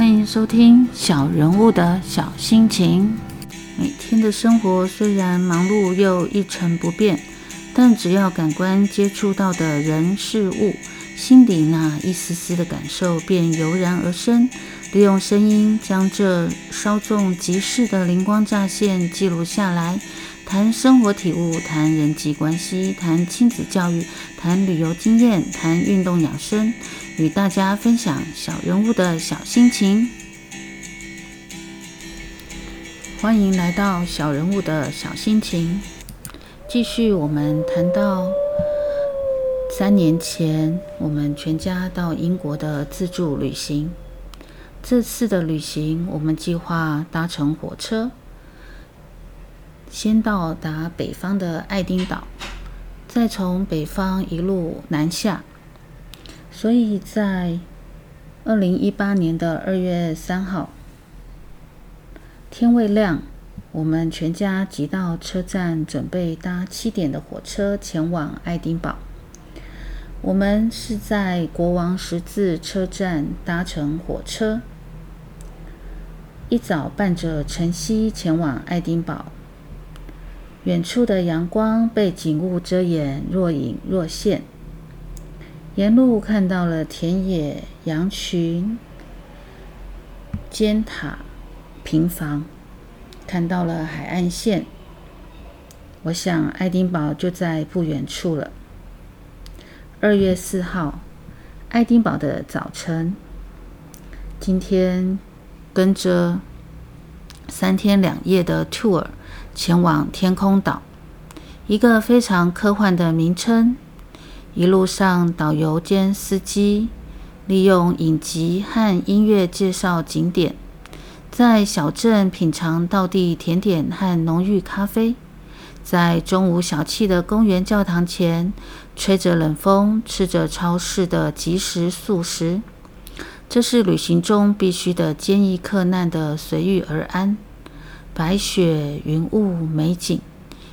欢迎收听小人物的小心情。每天的生活虽然忙碌又一成不变，但只要感官接触到的人事物，心里那一丝丝的感受便油然而生。利用声音将这稍纵即逝的灵光乍现记录下来，谈生活体悟，谈人际关系，谈亲子教育，谈旅游经验，谈运动养生，与大家分享小人物的小心情。欢迎来到小人物的小心情。继续，我们谈到三年前我们全家到英国的自助旅行。这次的旅行，我们计划搭乘火车，先到达北方的爱丁岛，再从北方一路南下。所以在二零一八年的二月三号，天未亮，我们全家挤到车站，准备搭七点的火车前往爱丁堡。我们是在国王十字车站搭乘火车，一早伴着晨曦前往爱丁堡。远处的阳光被景物遮掩，若隐若现。沿路看到了田野、羊群、尖塔、平房，看到了海岸线。我想，爱丁堡就在不远处了。二月四号，爱丁堡的早晨。今天跟着三天两夜的 tour 前往天空岛，一个非常科幻的名称。一路上，导游兼司机利用影集和音乐介绍景点，在小镇品尝道地甜点和浓郁咖啡。在中午小憩的公园教堂前，吹着冷风，吃着超市的即食素食，这是旅行中必须的坚毅克难的随遇而安。白雪、云雾、美景，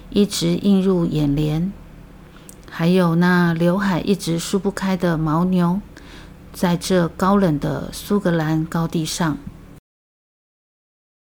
一直映入眼帘。还有那刘海一直梳不开的牦牛，在这高冷的苏格兰高地上。